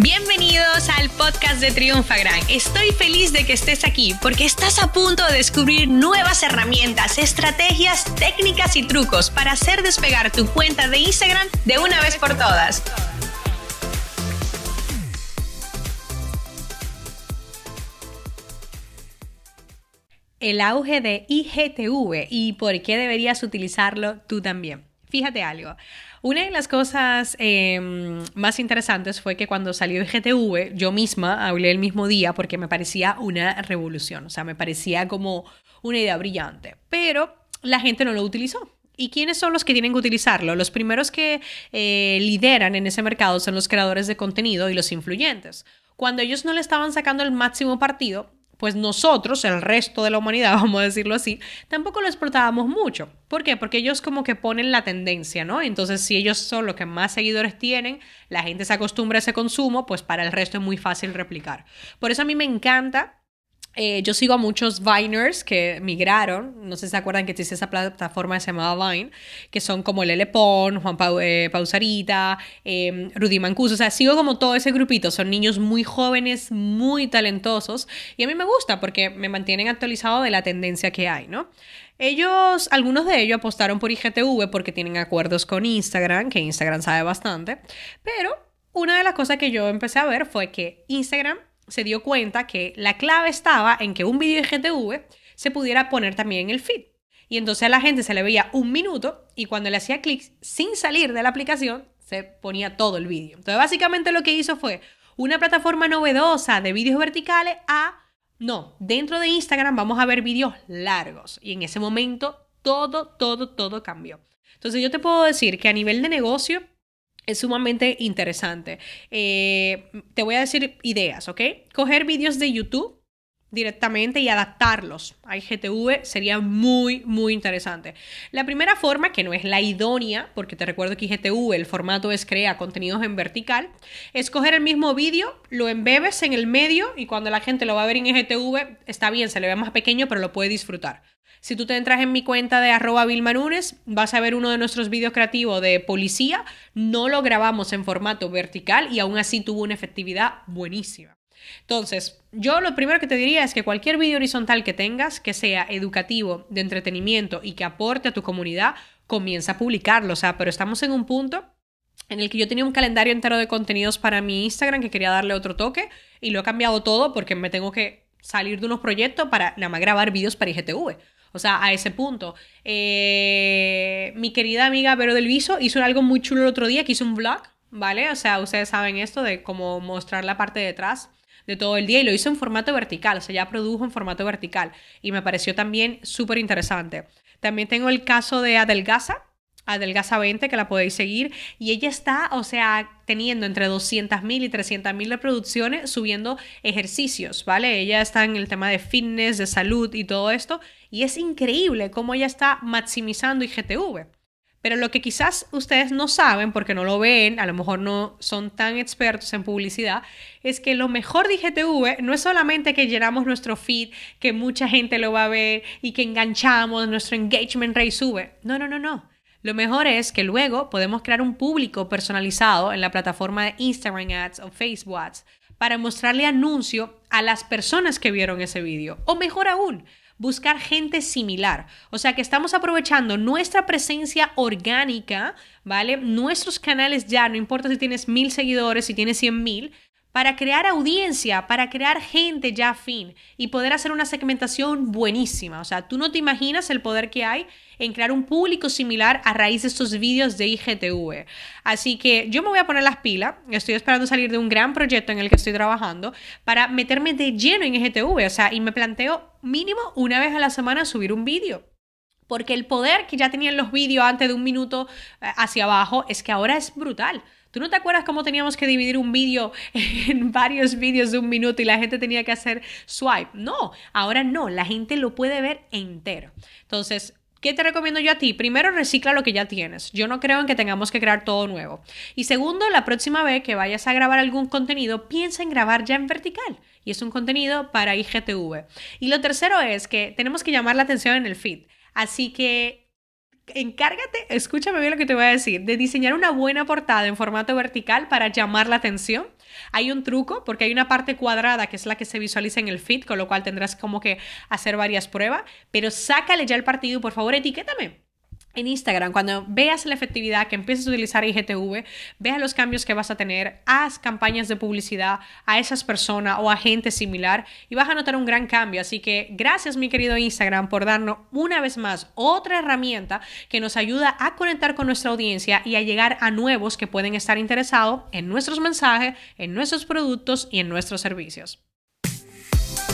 Bienvenidos al podcast de Triunfagram. Estoy feliz de que estés aquí porque estás a punto de descubrir nuevas herramientas, estrategias, técnicas y trucos para hacer despegar tu cuenta de Instagram de una vez por todas. El auge de IGTV y por qué deberías utilizarlo tú también. Fíjate algo. Una de las cosas em, más interesantes fue que cuando salió GTV, yo misma hablé el mismo día porque me parecía una revolución, o sea, me parecía como una idea brillante, pero la gente no lo utilizó. ¿Y quiénes son los que tienen que utilizarlo? Los primeros que eh, lideran en ese mercado son los creadores de contenido y los influyentes. Cuando ellos no le estaban sacando el máximo partido, pues nosotros, el resto de la humanidad, vamos a decirlo así, tampoco lo exportábamos mucho. ¿Por qué? Porque ellos como que ponen la tendencia, ¿no? Entonces, si ellos son los que más seguidores tienen, la gente se acostumbra a ese consumo, pues para el resto es muy fácil replicar. Por eso a mí me encanta eh, yo sigo a muchos Viners que migraron, no sé si se acuerdan que existe esa plataforma que se llamaba Vine, que son como Lele Pon, Juan eh, Pausarita, eh, Rudy Mancuso, o sea, sigo como todo ese grupito, son niños muy jóvenes, muy talentosos, y a mí me gusta porque me mantienen actualizado de la tendencia que hay, ¿no? Ellos, algunos de ellos apostaron por IGTV porque tienen acuerdos con Instagram, que Instagram sabe bastante, pero una de las cosas que yo empecé a ver fue que Instagram se dio cuenta que la clave estaba en que un vídeo de GTV se pudiera poner también en el feed. Y entonces a la gente se le veía un minuto y cuando le hacía clics sin salir de la aplicación se ponía todo el vídeo. Entonces básicamente lo que hizo fue una plataforma novedosa de vídeos verticales a, no, dentro de Instagram vamos a ver vídeos largos. Y en ese momento todo, todo, todo cambió. Entonces yo te puedo decir que a nivel de negocio, es sumamente interesante. Eh, te voy a decir ideas, ¿ok? Coger vídeos de YouTube directamente y adaptarlos a IGTV sería muy, muy interesante. La primera forma, que no es la idónea, porque te recuerdo que IGTV el formato es crea contenidos en vertical, es coger el mismo vídeo, lo embebes en el medio y cuando la gente lo va a ver en IGTV, está bien, se le ve más pequeño, pero lo puede disfrutar. Si tú te entras en mi cuenta de arroba Vilmanunes, vas a ver uno de nuestros vídeos creativos de policía. No lo grabamos en formato vertical y aún así tuvo una efectividad buenísima. Entonces, yo lo primero que te diría es que cualquier vídeo horizontal que tengas, que sea educativo, de entretenimiento y que aporte a tu comunidad, comienza a publicarlo. O sea, pero estamos en un punto en el que yo tenía un calendario entero de contenidos para mi Instagram que quería darle otro toque y lo he cambiado todo porque me tengo que salir de unos proyectos para nada más grabar vídeos para IGTV. O sea, a ese punto. Eh, mi querida amiga Vero del Viso hizo algo muy chulo el otro día, que hizo un vlog, ¿vale? O sea, ustedes saben esto de cómo mostrar la parte de detrás de todo el día y lo hizo en formato vertical, o sea, ya produjo en formato vertical y me pareció también súper interesante. También tengo el caso de Adelgaza, Adelgaza 20, que la podéis seguir. Y ella está, o sea, teniendo entre 200.000 y 300.000 reproducciones subiendo ejercicios, ¿vale? Ella está en el tema de fitness, de salud y todo esto. Y es increíble cómo ella está maximizando IGTV. Pero lo que quizás ustedes no saben, porque no lo ven, a lo mejor no son tan expertos en publicidad, es que lo mejor de IGTV no es solamente que llenamos nuestro feed, que mucha gente lo va a ver y que enganchamos, nuestro engagement rate sube. No, no, no, no. Lo mejor es que luego podemos crear un público personalizado en la plataforma de Instagram Ads o Facebook Ads para mostrarle anuncio a las personas que vieron ese vídeo. O mejor aún, buscar gente similar. O sea que estamos aprovechando nuestra presencia orgánica, ¿vale? Nuestros canales ya, no importa si tienes mil seguidores, si tienes cien mil, para crear audiencia, para crear gente ya fin y poder hacer una segmentación buenísima. O sea, tú no te imaginas el poder que hay en crear un público similar a raíz de estos vídeos de IGTV. Así que yo me voy a poner las pilas, estoy esperando salir de un gran proyecto en el que estoy trabajando para meterme de lleno en IGTV, o sea, y me planteo mínimo una vez a la semana subir un vídeo. Porque el poder que ya tenían los vídeos antes de un minuto eh, hacia abajo es que ahora es brutal. ¿Tú no te acuerdas cómo teníamos que dividir un vídeo en varios vídeos de un minuto y la gente tenía que hacer swipe? No, ahora no, la gente lo puede ver entero. Entonces, ¿Qué te recomiendo yo a ti? Primero, recicla lo que ya tienes. Yo no creo en que tengamos que crear todo nuevo. Y segundo, la próxima vez que vayas a grabar algún contenido, piensa en grabar ya en vertical. Y es un contenido para IGTV. Y lo tercero es que tenemos que llamar la atención en el feed. Así que encárgate, escúchame bien lo que te voy a decir, de diseñar una buena portada en formato vertical para llamar la atención. Hay un truco porque hay una parte cuadrada que es la que se visualiza en el feed, con lo cual tendrás como que hacer varias pruebas, pero sácale ya el partido y por favor etiquétame en Instagram, cuando veas la efectividad, que empieces a utilizar IGTV, veas los cambios que vas a tener, haz campañas de publicidad a esas personas o a gente similar y vas a notar un gran cambio. Así que gracias mi querido Instagram por darnos una vez más otra herramienta que nos ayuda a conectar con nuestra audiencia y a llegar a nuevos que pueden estar interesados en nuestros mensajes, en nuestros productos y en nuestros servicios.